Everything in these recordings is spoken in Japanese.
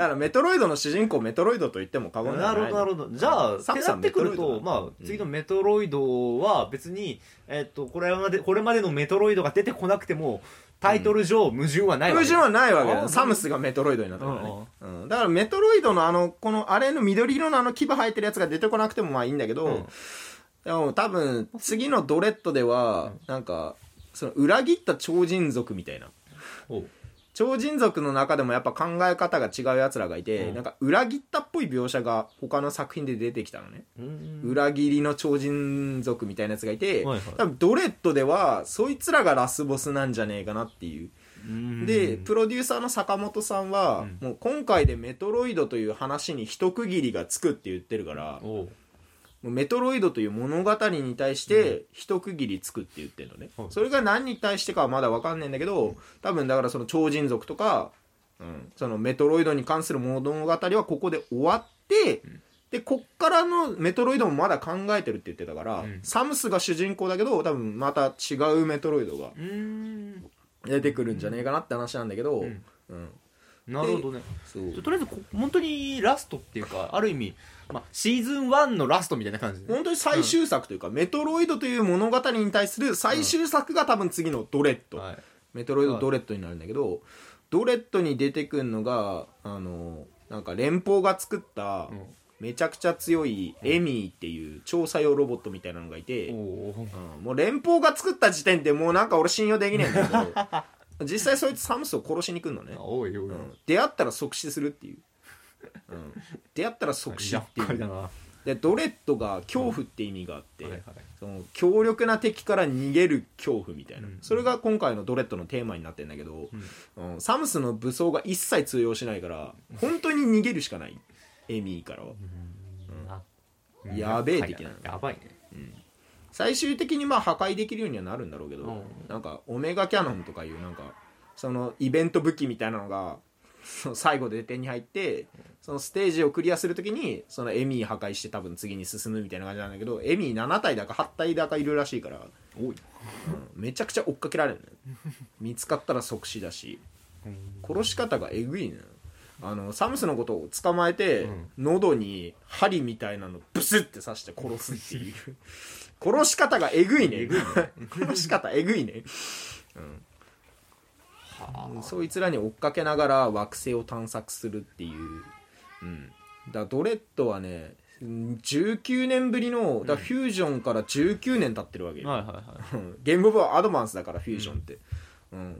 だからメトロイドの主人公メトロイドと言っても過言ではないなるほどなるほど。じゃあってサムさってくるとメトロイドだまあ次のメトロイドは別にえっとこれまでこれまでのメトロイドが出てこなくてもタイトル上矛盾はないわけ。矛盾はないわけだあーよサムスがメトロイドになったからね、うん。だからメトロイドのあのこのあれの緑色のあの牙生えてるやつが出てこなくてもまあいいんだけど、うん。でも多分次のドレッドではなんかその裏切った超人族みたいな。おう超人族の中でもやっぱ考え方が違うやつらがいて、うん。なんか裏切ったっぽい描写が他の作品で出てきたのね、うん。裏切りの超人族みたいなやつがいて、はいはい。多分ドレッドではそいつらがラスボスなんじゃねえかなっていう。うん。でプロデューサーの坂本さんは、うん。もう今回でメトロイドという話に一区切りがつくって言ってるからおうもうメトロイドという物語に対して一区切りつくって言ってるのね、はいそれが何に対してかはまだ分かんないんだけど多分だからその超人族とか、うん、そのメトロイドに関する物語はここで終わって、でこっからのメトロイドもまだ考えてるって言ってたから、うん。サムスが主人公だけど多分また違うメトロイドがうん。出てくるんじゃねえかなって話なんだけど、うん。うんなるほどね。そう。とりあえずこ本当にラストっていうか ある意味、まあ、シーズン1のラストみたいな感じで、本当に最終作というか、メトロイドという物語に対する最終作が多分次のドレッド、はい、メトロイドドレッドになるんだけど、ドレッドに出てくるのがあのなんか連邦が作ったうん。めちゃくちゃ強いエミーっていう調査用ロボットみたいなのがいて、うん。もう連邦が作った時点でもうなんか俺信用できねえんだけど 実際そいつサムスを殺しに来るのね、おいおいおい、うん。出会ったら即死するっていう、うん、出会ったら即死っていう。でドレッドが恐怖って意味があって、いはい、その強力な敵から逃げる恐怖みたいな、うん。それが今回のドレッドのテーマになってるんだけど、うん。サムスの武装が一切通用しないから本当に逃げるしかない。エミーからは。うん。やべえ的なやばいね最終的にまあ破壊できるようにはなるんだろうけど、うん。なんかオメガキャノンとかいうなんかそのイベント武器みたいなのがその最後で手に入ってそのステージをクリアするときにそのエミー破壊して多分次に進むみたいな感じなんだけどエミー7体だか8体だかいるらしいから、おい。うんめちゃくちゃ追っかけられるのよ。見つかったら即死だし。殺し方がえぐいのよあのサムスのことを捕まえて、喉に針みたいなのブスって刺して殺すっていう。殺し方がえぐいね。殺し方えぐいね、うん、そいつらに追っかけながら惑星を探索するっていう、うん、だドレッドはねうん19年ぶりのだフュージョンから19年経ってるわけよ、はいはいはい。うん。ゲームオブアドバンスだからフュージョンって、うん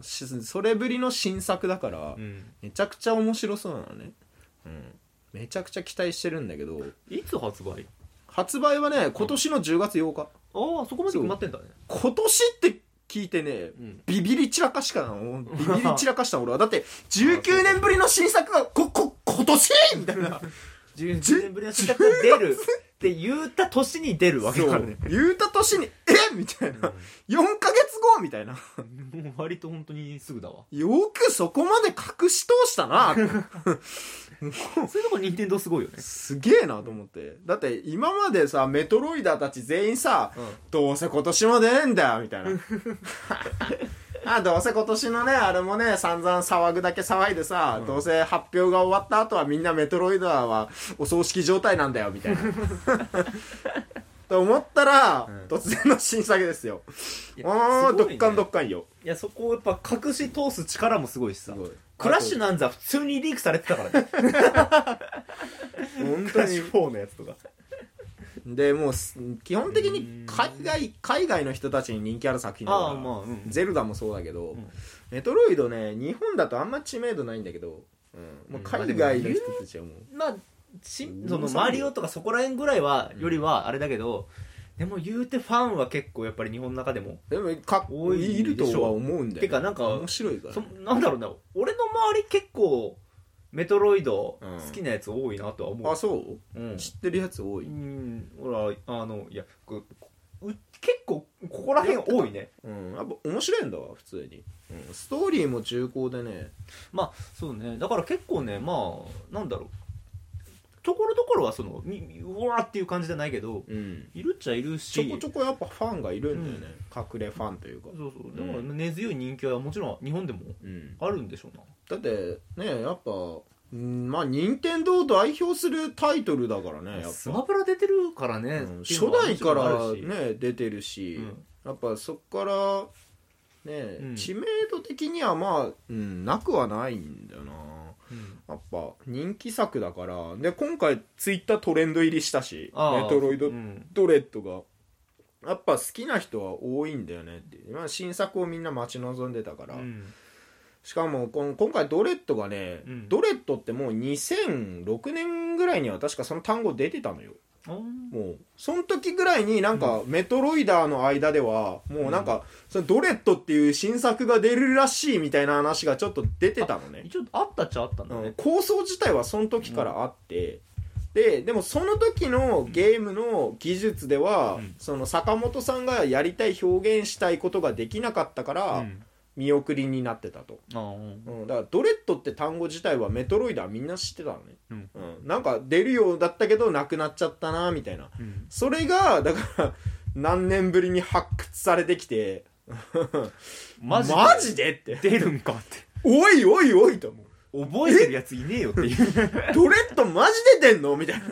しそれぶりの新作だから、うん。めちゃくちゃ面白そうなのね、うん、めちゃくちゃ期待してるんだけど。いつ発売？発売はね今年の10月8日、ああそこまで決まってんだね。今年って聞いてねうん。ビビり散らかしかなの？ビビり散らかした俺は。だって19年ぶりの新作がここ今年みたいな。10年ぶりの新作が出るって言った年に出るわけだからね。言うた年にえ？みたいな。4ヶ月後みたいな。もう割と本当にすぐだわ。よくそこまで隠し通したな。そういうとこ任天堂すごいよね。すげえなと思って。だって今までさメトロイダーたち全員さ、どうせ今年も出ねえんだよみたいな。あどうせ今年のねあれもね散々騒ぐだけ騒いでさ、どうせ発表が終わった後はみんなメトロイダーはお葬式状態なんだよみたいなと思ったら、うん。突然の新作ですよ。いやああ、すごいね。どっかんどっかんよ。いやそこをやっぱ隠し通す力もすごいしさ。クラッシュなんざ普通にリークされてたからね。本クラッシュ4のやつとか。でもうす基本的に海外海外の人たちに人気ある作品だからああまあうん。ゼルダもそうだけど、ん。メトロイドね日本だとあんま知名度ないんだけど、うん、もう海外の人たちはもう、まあしそのマリオとかそこら辺ぐらいはよりはあれだけどでも言うてファンは結構やっぱり日本の中でもでもかっこいいるとは思うんだよ、てかなんか面白いから。そなんだろうな。俺の周り結構メトロイドうん。好きなやつ多いなとは思う、あそう？うん。知ってるやつ多い、うん。ほらあのいやこう結構ここら辺多いね。うん、やっぱ面白いんだわ普通に、うん、ストーリーも重厚でね。まあそうね。だから結構ねまあなんだろうところどころはそのみうわーっていう感じじゃないけどうん。いるっちゃいるしちょこちょこやっぱファンがいるんだよね、隠れファンというか、そうそう。だから根強い人気はもちろん日本でもうん、あるんでしょうな。だってねやっぱうんまあ任天堂を代表するタイトルだからねやっスマぱ、ブラ出てるからね、うん。っていう初のは代からもちろんあるし。ね出てるし、うん。やっぱそっからね、うん。知名度的にはまあ、うん、なくはないんだよな。うんやっぱ人気作だからで今回ツイッタートレンド入りしたしメトロイドうん。ドレッドがやっぱ好きな人は多いんだよねって。いうまあ新作をみんな待ち望んでたから、うん。しかもこの今回ドレッドがね、うん。ドレッドってもう2006年ぐらいには確かその単語出てたのよもうその時ぐらいになんかメトロイダーの間ではもうなんかそのドレッドっていう新作が出るらしいみたいな話がちょっと出てたのね。一応あったっちゃあったんだうん。ね、構想自体はその時からあって、ででもその時のゲームの技術では、うん。その坂本さんがやりたい表現したいことができなかったから、うん見送りになってたと、うん、だからドレッドって単語自体はメトロイドはみんな知ってたのね、うん。うん、なんか出るようだったけどなくなっちゃったなみたいな。うん。それがだから何年ぶりに発掘されてきて。マジで？マジでって。出るんかって。おいおいおいと思う。覚えてるやついねえよっていう。ドレッドマジで出んの？みたいな。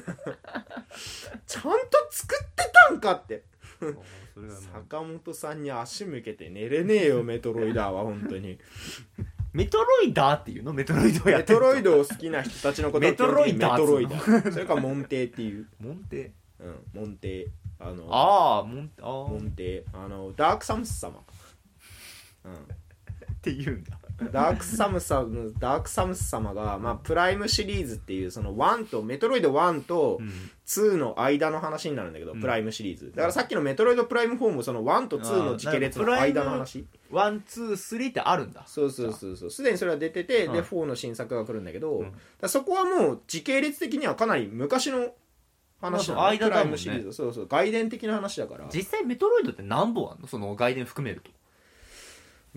ちゃんと作ってたんかってそれはもう。坂本さんに足向けて寝れねえよ メトロイダーは本当に。メトロイダーっていうの？メトロイドをやメってるトロイドを好きな人たちのことをメトロイダーメトロイダー。それからモンテイっていう、モンテうん、モンテイあのああモンあモーンテイあのダークサムス様、うん、って言うんだ。ダークサムサムダークサムス様が、まあ、プライムシリーズっていうその1とメトロイド1とうん2の間の話になるんだけど、うん。プライムシリーズ。だからさっきのメトロイドプライム4もその1と2の時系列の間の話。 one two three ってあるんだ。そうそうそうそう。すでにそれは出てて、うん。で4の新作が来るんだけど、うん。そこはもう時系列的にはかなり昔の話なの、まあ間だもんね。プライムシリーズ。そうそう。外伝的な話だから。実際メトロイドって何本あんの？その外伝含めると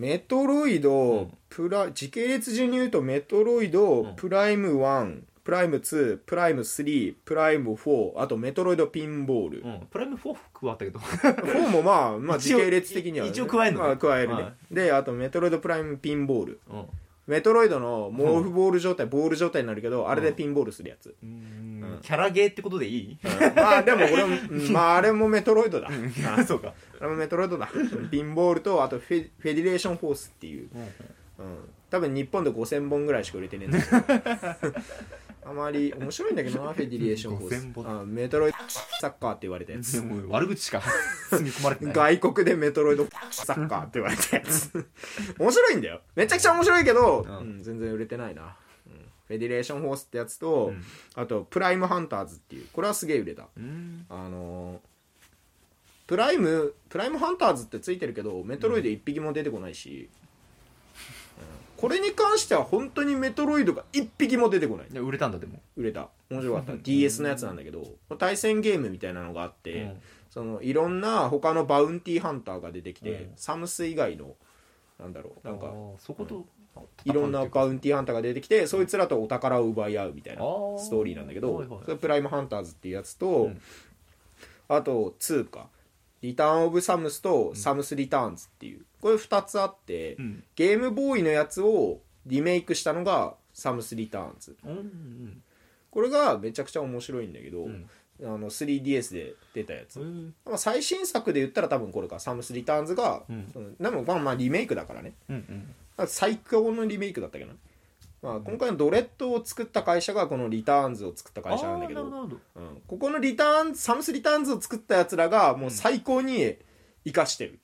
メトロイド、うん。プラ時系列順に言うとメトロイド、うん。プライム1プライム2プライム3プライム4あとメトロイドピンボール、うん。プライム4加わったけど。4もまあ、まあ、時系列的には、一応加えるのね。まあ、加えるね、はであとメトロイドプライムピンボール。うんメトロイドの毛布ボール状態、ボール状態になるけどあれでピンボールするやつ、うん。キャラゲーってことでいい？うん。まあでも俺も、うん。まああれもメトロイドだ、あそうか。あれもメトロイドだ。ピンボールとあとフェフェディレーションフォースっていう。うん、多分日本で5000本ぐらいしか売れてねえんだけど あまり面白いんだけどなフェディレーションフォー5000本スあメトロイドサッカーって言われたやつ。でも悪口しか。積み込まれてない。外国でメトロイドサッカーって言われたやつ。面白いんだよ。めちゃくちゃ面白いけど、うん。うん全然売れてないな、うん。フェディレーションフォースってやつと、うん。あとプライムハンターズっていう。これはすげえ売れた。うん。あのープライムプライムハンターズってついてるけどメトロイド1匹も出てこないし、うんこれに関しては本当にメトロイドが1匹も出てこない。で売れたんだでも。売れた。面白かった。DS のやつなんだけど対戦ゲームみたいなのがあって、うん。そのいろんな他のバウンティーハンターが出てきて、うん。サムス以外のなんだろうなんかそこといろんなバウンティーハンターが出てきてそいつらとお宝を奪い合うみたいなストーリーなんだけど、それプライムハンターズっていうやつと、うん。あと2かリターン・オブ・サムスとサムス・リターンズっていう。これ2つあって、うん。ゲームボーイのやつをリメイクしたのがサムス・リターンズうんうん。これがめちゃくちゃ面白いんだけど、うん。あの 3DS で出たやつ、うん。まあ、最新作で言ったら多分これかサムス・リターンズが、うん。でもまあまあリメイクだからね。うんうん。最高のリメイクだったけどね、まあ、今回のドレッドを作った会社がこのリターンズを作った会社なんだけど。うん。ここのリターンサムスリターンズを作ったやつらがもう最高に生かしてる、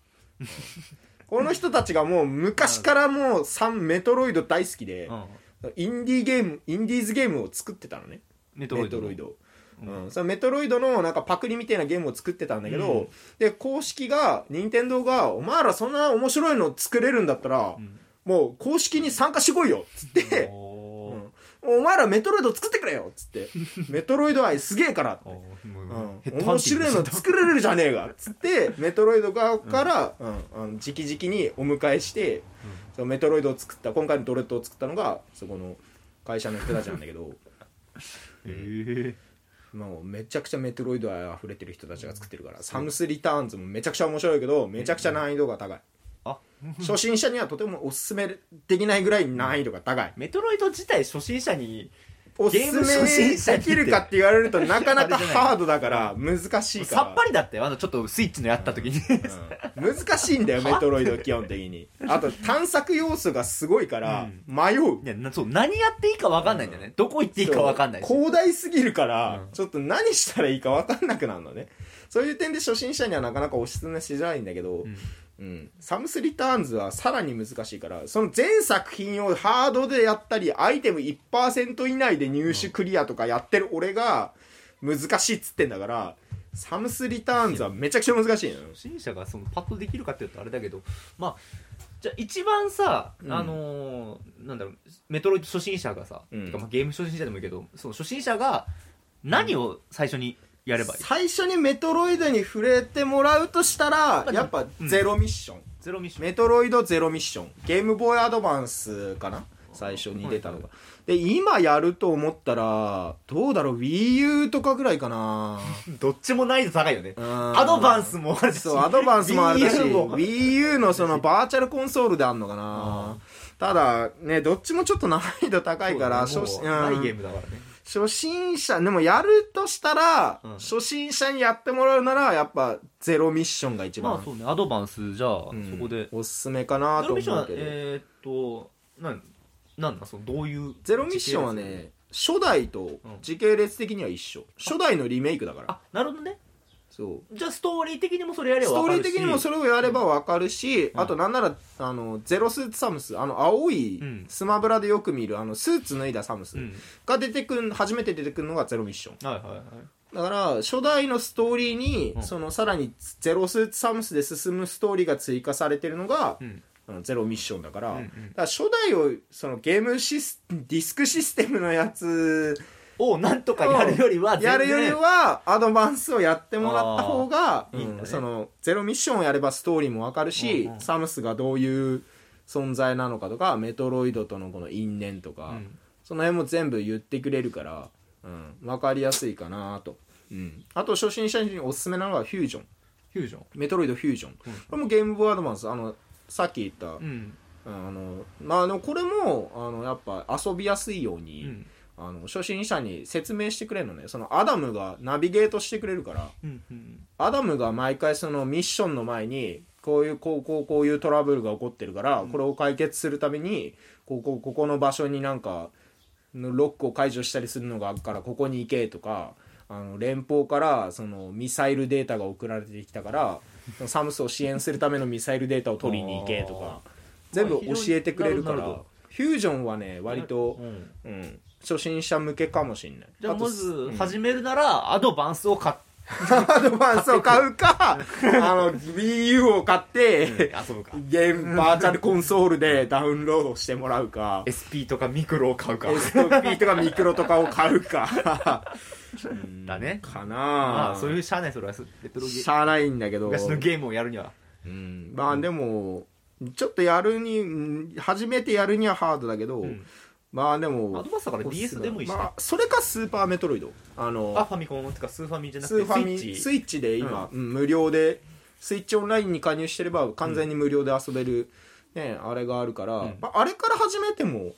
この人たちがもう昔からもうサンメトロイド大好きでうん。インディーゲームインディーズゲームを作ってたのね。メトロイドメトロイド。うん。うん、そのメトロイドのなんかパクリみたいなゲームを作ってたんだけど、うん。で公式が任天堂が「お前らそんな面白いの作れるんだったら、うんもう公式に参加してこいよ」っつって。お「お前らメトロイド作ってくれよ」っつって「メトロイド愛すげえから」って。ううん。面白いの作れるじゃねえかっつってメトロイド側から、うん。あの直々にお迎えして、そのメトロイドを作った今回のドレッドを作ったのがそこの会社の人たちなんだけど。へもうめちゃくちゃメトロイド愛溢れてる人たちが作ってるから、サムス・リターンズもめちゃくちゃ面白いけどめちゃくちゃ難易度が高い、あ。初心者にはとてもおすすめできないぐらい難易度が高い。メトロイド自体初心者におすすめできるかって言われるとなかなかハードだから 難しいから。さっぱりだったよあのちょっとスイッチのやった時に、うん。難しいんだよメトロイド基本的に。あと探索要素がすごいから迷う。いやなそう何やっていいか分かんないんだよね、どこ行っていいか分かんない広大すぎるから、うん。ちょっと何したらいいか分かんなくなるのね。そういう点で初心者にはなかなかおすすめしづらいんだけど、うんうん、サムスリターンズはさらに難しいからその全作品をハードでやったりアイテム1%以内で入手クリアとかやってる俺が難しいっつってんだからサムスリターンズはめちゃくちゃ難しいのよ。初心者がそのパッとできるかっていうとあれだけどまあじゃあ一番さ、うん。あのーなんだろうメトロイド初心者がさ、うん。てかまあゲーム初心者でもいいけどその初心者が何を最初にやればいい、最初にメトロイドに触れてもらうとしたらあやっぱゼロミッション、ゼロミッション。メトロイドゼロミッション。ゲームボーイアドバンスかな？最初に出たのが、で今やると思ったらどうだろう？WiiU とかぐらいかな。どっちも難易度高いよね。アアドバンスもあるし。そうアドバンスもあるし。Wii U のそのバーチャルコンソールであんのかな。ただねどっちもちょっと難易度高いからそうね。ないゲーうんムだからね初心者でもやるとしたら、うん。初心者にやってもらうならやっぱゼロミッションが一番、まあそうねアドバンスじゃあ、うん。そこで。おすすめかなとゼロミッションは思うけど、えー、っとなんなんだそのどういうゼロミッションはね初代と時系列的には一緒、初代のリメイクだから。あなるほどねそう。じゃあストーリー的にもそれやればストーリー的にもそれをやればわかるし、うん。あとなんならあのゼロスーツサムスあの青いうん。スマブラでよく見るあのスーツ脱いだサムスうん。が出てくん初めて出てくるのがゼロミッション。はいはいはい。だから初代のストーリーに、うん。そのさらにゼロスーツサムスで進むストーリーが追加されてるのが、うん。ゼロミッションだから,、うんうん。だから初代をそのゲームシスディスクシステムのやつをなんとかやるよりはやるよりはアドバンスをやってもらった方が、ねうん。そのゼロミッションをやればストーリーもわかるし、うん。うん。サムスがどういう存在なのかとかメトロイドとのこの因縁とか、うん。その辺も全部言ってくれるから、うん、分かりやすいかなと、うん、あと初心者におすすめなのはフュージョン。フュージョン？メトロイドフュージョン、これもゲームボーイアドバンス。あのさっき言った、うん。あのまああのこれもあのやっぱ遊びやすいように、うんあの初心者に説明してくれるのね。そのアダムがナビゲートしてくれるから。うんうん。アダムが毎回そのミッションの前にこういうこうこうこういうトラブルが起こってるから、これを解決するためにここここの場所になんかのロックを解除したりするのがあるからここに行けとかあの連邦からそのミサイルデータが送られてきたからサムスを支援するためのミサイルデータを取りに行けとか全部教えてくれるから。フュージョンはね割とう、ん。うん、初心者向けかもしれない。とじゃあまずうん。始めるならアドバンスを買っ アドバンスを買うか、あの、WiiU を買って、遊ぶか。ゲーム、バーチャルコンソールでダウンロードしてもらうか、SP とかミクロを買うか。SP とかミクロとかを買うか。う んだね。かな。まああそういうしゃあないそれはレトロゲしゃあないんだけど。昔のゲームをやるには。うん。まあでも、ちょっとやるに、うん初めてやるにはハードだけど、んまあでも、アドバンスだから DS でもいいしね。まあ、それかスーパーメトロイド。あの、あファミコンってかスーファミじゃなスくてーファミスイッチ。スイッチで今、うん。無料でスイッチオンラインに加入してれば完全に無料で遊べる、ね、あれがあるから、うん。まあ、あれから始めても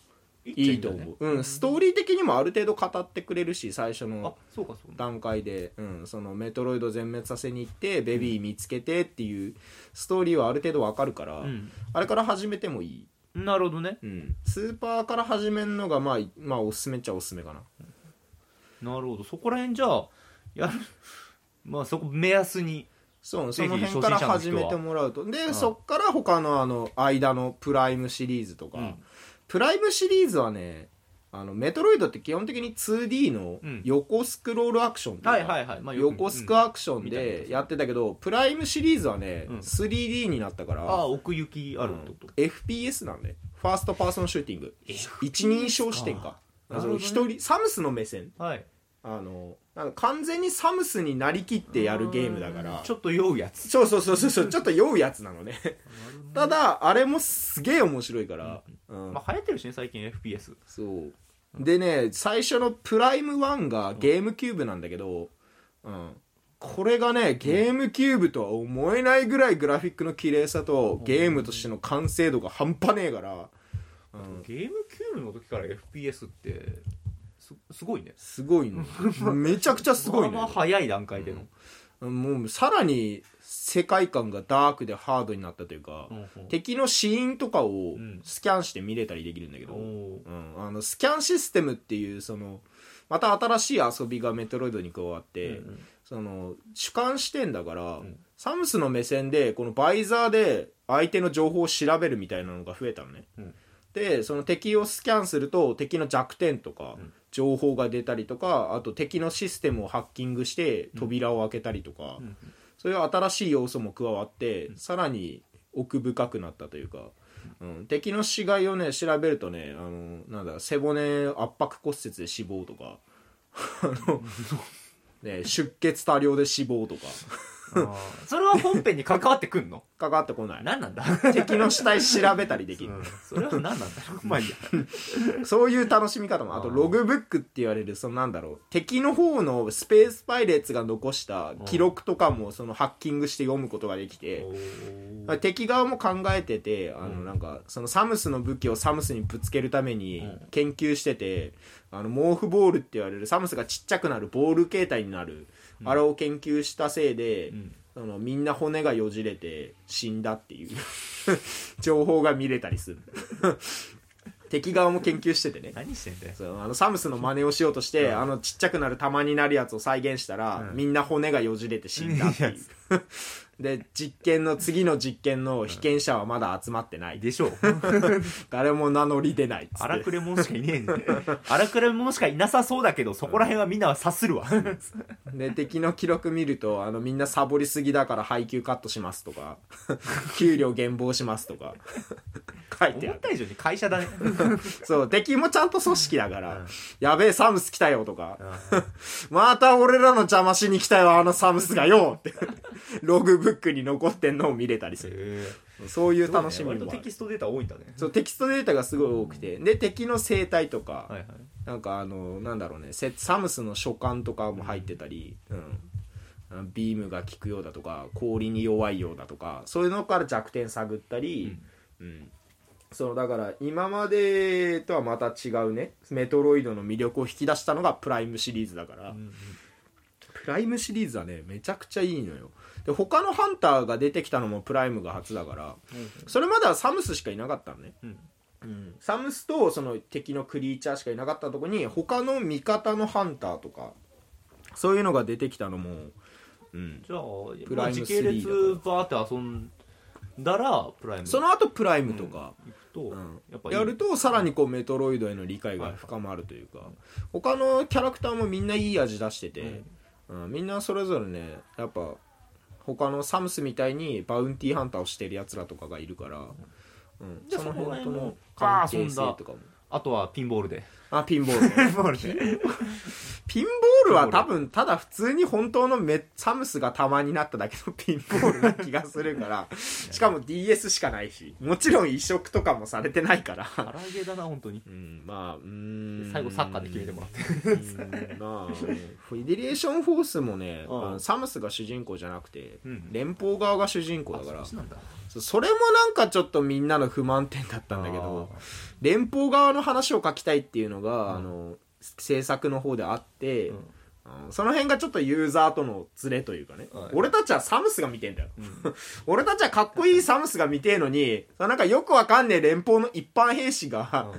いいと思う、うん、ストーリー的にもある程度語ってくれるし最初あのそうかそうか。段階で、うん、そのメトロイド全滅させに行ってベビー見つけてっていうストーリーはある程度わかるから、うん。あれから始めてもいい、なるほどね。うん、スーパーから始めるのがまあ、まあ、おすすめっちゃおすすめかな。なるほど。そこら辺じゃあやる まあそこ目安にそうそぜひの辺から初心者の人は。始めてもらうと。で、うん。そっから他のあの間のプライムシリーズとか、うん。プライムシリーズはねあのメトロイドって基本的に 2D のうん。横スクロールアクションはいはいはい、まあ、横スクアクションでやってたけどプライムシリーズはね、うん。3D になったからああ奥行きあるってこと、FPS なんで first person shooting。一人称視点か。一人サムスの目線。はいあの完全にサムスになりきってやるゲームだから。ちょっと酔うやつ。そうそうそうそう ちょっと酔うやつなのね。ただあれもすげえ面白いから、うん。まあ流行ってるしね最近 FPS そう。でね最初のプライム1がゲームキューブなんだけど、うん、これがねゲームキューブとは思えないぐらいグラフィックの綺麗さとゲームとしての完成度が半端ねえから、うん、ゲームキューブの時から FPS ってすすごいね。すごいの めちゃくちゃすごいまあまあの早い段階での、もうさらに世界観がダークでハードになったというか、うんうん。敵の死因とかをうん。スキャンして見れたりできるんだけど、うん、あのスキャンシステムっていうそのまた新しい遊びがメトロイドに加わって、うんうん。その主観視点だから、ん。サムスの目線でこのバイザーで相手の情報を調べるみたいなのが増えたのね、うんでその敵をスキャンすると敵の弱点とかん。情報が出たりとかあと敵のシステムをハッキングして扉を開けたりとか、んそういう新しい要素も加わって、さらに奥深くなったというか、うん、敵の死骸をね調べるとねあのなんだ背骨圧迫骨折で死亡とかあの、ね、出血多量で死亡とかそれは本編に関わってくんの？かかってこない。何なんだ、敵の死体調べたりできる、うん。それは何なんだ？ろうまあいいや。そういう楽しみ方も。あとログブックって言われるそのなんだろう。敵の方のスペースパイレーツが残した記録とかもそのハッキングして読むことができて、敵側も考えててあうん。のなんかそのサムスの武器をサムスにぶつけるためにうん。研究しててあのモーフボールって言われるサムスがちっちゃくなるボール形態になるあれを研究したせいでうん。そのみんな骨がよじれて死んだっていう 情報が見れたりする。敵側も研究しててね。何してんだよ。そうあのサムスの真似をしようとして、うん。あのちっちゃくなる玉になるやつを再現したら、うん。みんな骨がよじれて死んだっていう で実験の次の実験の被験者はまだ集まってない、でしょう。誰も名乗り出ないっつって。荒くれ者しかいねえんだよ荒くれ者しかいなさそうだけどそこら辺はみんなは察するわ。で敵の記録見るとあのみんなサボりすぎだから配給カットしますとか 給料減俸しますとか書いてある。思った以上に会社だね。そう敵もちゃんと組織だから、うん。やべえサムス来たよとか、また俺らの邪魔しに来たよあのサムスがよって。ログブックに残ってんのを見れたりする。へそういうえ楽しみもある。割とテキストデータ多いんだね。そうテキストデータがすごい多くて。で敵の生態とか、はいはい。なんかあのなんだろうねセサムスの書簡とかも入ってたり、うん。あビームが効くようだとか氷に弱いようだとかそういうのから弱点探ったり、うん。そうだから今までとはまた違うねメトロイドの魅力を引き出したのがプライムシリーズだから、うん。プライムシリーズはねめちゃくちゃいいのよで他のハンターが出てきたのもプライムが初だからそれまではサムスしかいなかったのね、うん。うん。サムスとその敵のクリーチャーしかいなかったとこに他の味方のハンターとかそういうのが出てきたのも、うん、じゃあプライム時系列3バーって遊んだらプライム。その後プライムとか、うん。やっぱいい。やるとさらにこうメトロイドへの理解が深まるというか、他のキャラクターもみんないい味出してて、うん。みんなそれぞれねやっぱ他のサムスみたいにバウンティーハンターをしてるやつらとかがいるから、うん、その辺との関係性とかも。あとはピンボールであピンボールね。ピンボールでピンボールは多分ただ普通に本当のメサムスが玉になっただけの ピンボールな気がするからしかも DS しかないしもちろん移植とかもされてないから。唐揚げだな本当に。うんまあうーん。最後サッカーで決めてもらって。うんまあフィデリエーションフォースもね、うん。サムスが主人公じゃなくて、うん。連邦側が主人公だから。あそれもなんかちょっとみんなの不満点だったんだけど連邦側の話を書きたいっていうのが、うん。あの制作の方であって、うん。その辺がちょっとユーザーとのズレというかね、はい。俺たちはサムスが見てんだよ、うん。俺たちはかっこいいサムスが見てえのになんかよくわかんねえ連邦の一般兵士が、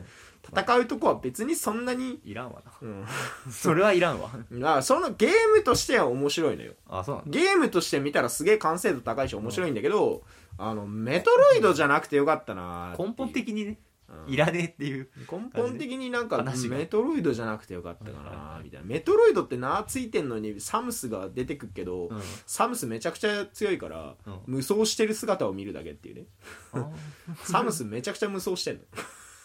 戦うとこは別にそんなに、いらんわな。うん、それはいらんわ。あそのゲームとしては面白いのよ。あそうなゲームとして見たらすげえ完成度高いし面白いんだけど、あのメトロイドじゃなくてよかったな根本的にねうんいらねえっていう。根本的になんか話が。メトロイドじゃなくてよかったかなみたいな。メトロイドって名ついてんのにサムスが出てくっけど、うん。サムスめちゃくちゃ強いから、うん。無双してる姿を見るだけっていうね。あ サムスめちゃくちゃ無双してんの。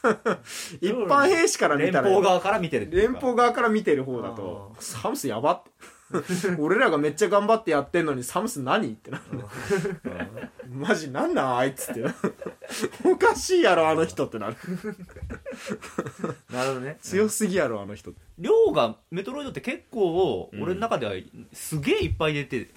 一般兵士から見連たら邦側から見てるっていうか。連邦側から見てる方だとサムスやばって 俺らがめっちゃ頑張ってやってんのにサムス何ってなマジなんなんあいつって。おかしいやろあの人ってなる。なるほどね。強すぎやろあの人量がメトロイドって結構うん。俺の中ではすげえいっぱい出て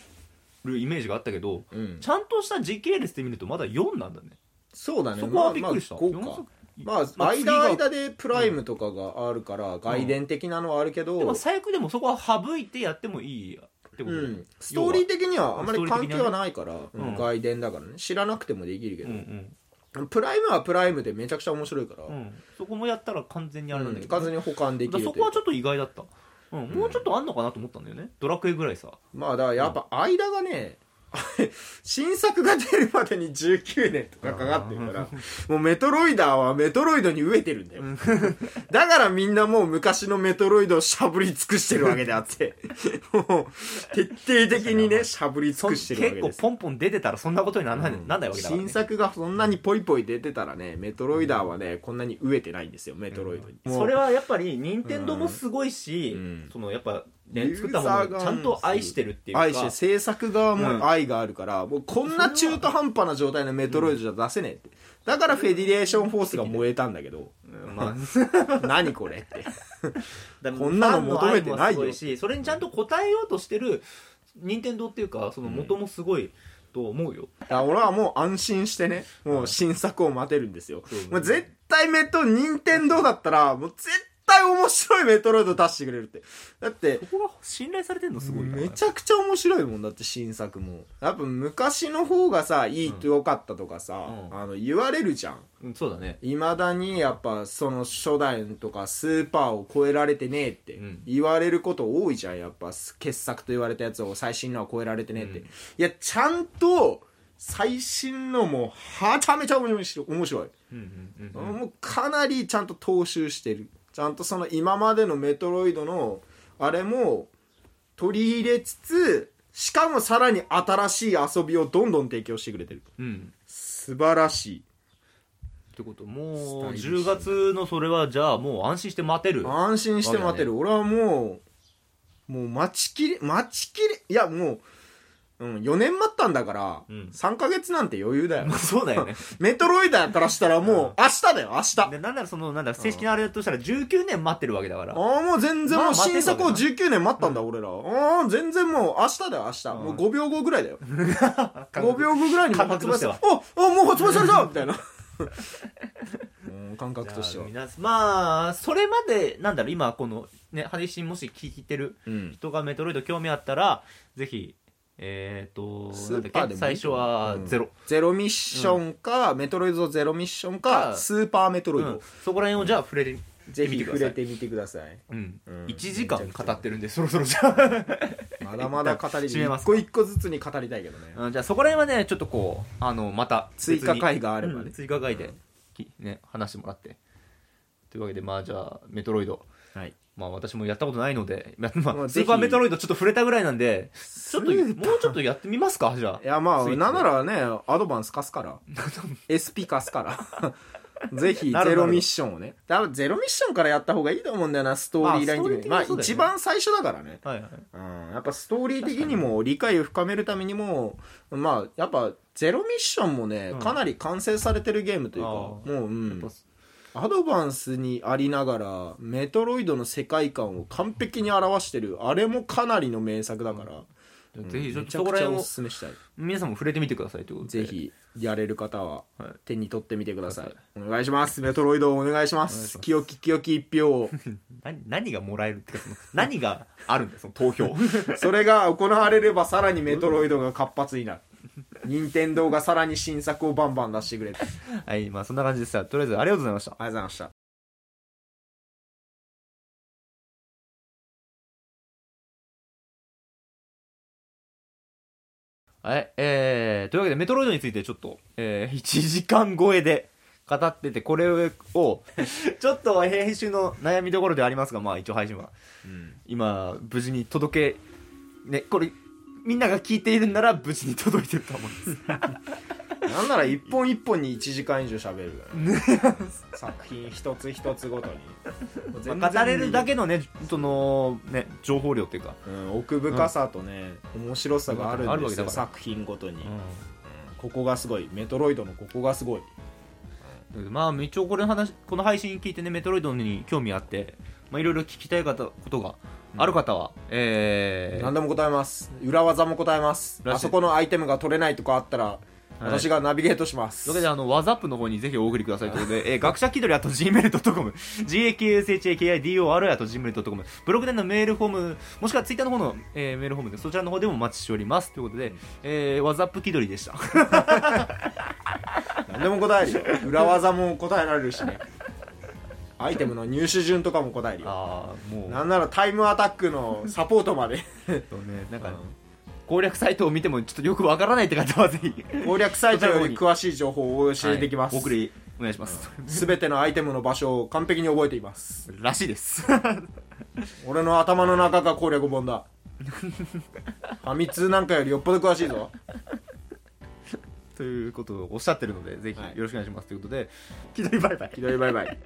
るイメージがあったけどうん。ちゃんとした時系列で見るとまだ4なんだね。そうだね。そこはびっくりした。まあまあ4 5か。作まあ、間間でプライムとかがあるから、外伝的なのはあるけど、でも最悪でもそこは省いてやってもいいってことうん、ストーリー的にはあんまり関係はないから、うんうん外伝だからね。知らなくてもできるけうど、んプライムはプライムでめちゃくちゃ面白いから、うん、うん、そこもやったら完全にあれなんだけど、完全に保管できだるそこはちょっと意外だった、うん、もうちょっとあんのかなと思ったんだよね。ドラクエぐらいさ。まあだからやっぱ間がね、新作が出るまでに19年とかかかってるから、もうメトロイダーはメトロイドに飢えてるんだよ。だからみんなもう昔のメトロイドをしゃぶり尽くしてるわけであって、もう徹底的にね、しゃぶり尽くしてるわけです。結構ポンポン出てたらそんなことにならない,、なんないわけだから、ね、新作がそんなにポイポイ出てたらね、メトロイダーはね、こんなに飢えてないんですよ、メトロイドに。それはやっぱり任天堂もすごいし、うん。そのやっぱね作ったものをちゃんと愛してるっていうか。愛して制作側うん。も愛があるから、もうこんな中途半端な状態のメトロイドじゃ出せねえって。だからフェディレーションフォースが燃えたんだけど。うん。まあ何これって。こんなの求めてないよ。それにちゃんと応えようとしてる任天堂っていうかその元もすごいと思うよ、俺はもう安心してねもう新作を待てるんですよ、そうもう絶対メト任天堂だったらもう絶対面白いメトロイド出してくれるって。だってそこが信頼されてるのすごいな。めちゃくちゃ面白いもんだって新作も。やっぱ昔の方がさいいとよかったとかさ、うん。あの言われるじゃん。うんそうだね。いまだにやっぱその初代とかスーパーを超えられてねえって。うん。言われること多いじゃん。やっぱ傑作と言われたやつを最新のは超えられてねえって、うん。いやちゃんと最新のもはちゃめちゃ面白い。面白い、うんうんうんうん。もうかなりちゃんと踏襲してるちゃんとその今までのメトロイドのあれも取り入れつつしかもさらに新しい遊びをどんどん提供してくれてるうん。素晴らしい。ってこともうスタイリッシュ。10月のそれはじゃあもう安心して待てる。安心して待てる、俺はもうもう待ちきれ待ちきれいやもう、うん、4年待ったんだから、うん。3ヶ月なんて余裕だよ。まあそうだよね。メトロイダーからしたらもう明日だよ明日。でなんならそのなんだ正式なあれとしたら19年待ってるわけだから。ああもう全然もう新作をわけ19年待ったんだ、俺ら。ああ全然もう明日だよ明日、もう5秒後ぐらいだよ。5秒後ぐらいに もう感覚としては。おおもう発売された！みたいな。うん感覚としては。まあそれまでなんだろう今このね配信もし聞いてるうん。人がメトロイド興味あったらぜひえっ、とスーパーでもいいけ最初はうん。ゼロ、ゼロミッションか、メトロイドゼロミッションかかスーパーメトロイド、うん。そこら辺をじゃあ触れてぜひ触れてみてください。うん。うん。1時間語ってるんでそろそろじゃあ。まだまだ語り締めます一個一個ずつに語りたいけどね。うんじゃあそこら辺はねちょっとこうあのまた追加回があればね。うん追加回で、きね、話してもらって。というわけでまあじゃあメトロイド。はいまあ私もやったことないので、まあまあ、スーパーメトロイドちょっと触れたぐらいなんでちょっともうちょっとやってみますかじゃあ。いやまあなんならねアドバンス貸すから。SP 貸すから。ぜひゼロミッションをね。多分ゼロミッションからやった方がいいと思うんだよなストーリーライン的に。まあまあ一番最初だからね。はいはい。うん。やっぱストーリー的にも理解を深めるためにもまあやっぱゼロミッションもねうん。かなり完成されてるゲームというかあもーううんアドバンスにありながらメトロイドの世界観を完璧に表してる。あれもかなりの名作だから、うん。ぜひちょっとこら辺をすすめしたい。皆さんも触れてみてくださいということで。ぜひやれる方ははい。手に取ってみてください、はい。お願いします。メトロイドをお願いします。す。清き清き一票を。何何がもらえるってか何があるんだよその投票。それが行われればさらにメトロイドが活発になる任天堂がさらに新作をバンバン出してくれて。ありがとはいまあそんな感じでしたとりあえずありがとうございました。うございました。はい、えー、というわけでメトロイドについてちょっと、えー、1時間超えで語ってて、これを、ちょっと編集の悩みどころではありますが、まあ一応配信は、今、無事に届け、ね、これ、みんなが聞いているんなら無事に届いてると思うんです。なんなら一本一本に1時間以上喋るから、作品一つ一つごとに。まあ語れるだけのね、その、ね、情報量っていうか、うん、奥深さとね、面白さがあるんですよ作品ごとに、うん。ここがすごい。メトロイドのここがすごい。まあ一応これの話この配信聞いてねメトロイドに興味あってまあいろいろ聞きたい方ことがある方は、えー何でも答えます。裏技も答えます。あそこのアイテムが取れないとかあったら私がナビゲートします。というわけで、あの、ワザップの方にぜひお送りくださいということで、えー、学者気取りあと gmail.com、gakushakidor あと gmail.com、ブログでのメールフォーム、もしくはツイッターの方の、えーメールフォームで、そちらの方でもお待ちしております。ということで、えー、ワザップ気取りでした。何でも答えるよ。裏技も答えられるしねアイテムの入手順とかも答えるよ。ああ、もう、なんならタイムアタックのサポートまで。そうね、なんか、攻略サイトを見てもちょっとよくわからないって方はぜひ、攻略サイトより詳しい情報をお教えできます、はいお送り、お願いします。すべてのアイテムの場所を完璧に覚えています。らしいです。俺の頭の中が攻略本だ。ファミ通なんかよりよっぽど詳しいぞ。ということをおっしゃってるので、ぜひはい。よろしくお願いします。ということで、気取りバイバイ。ひどいバイバイ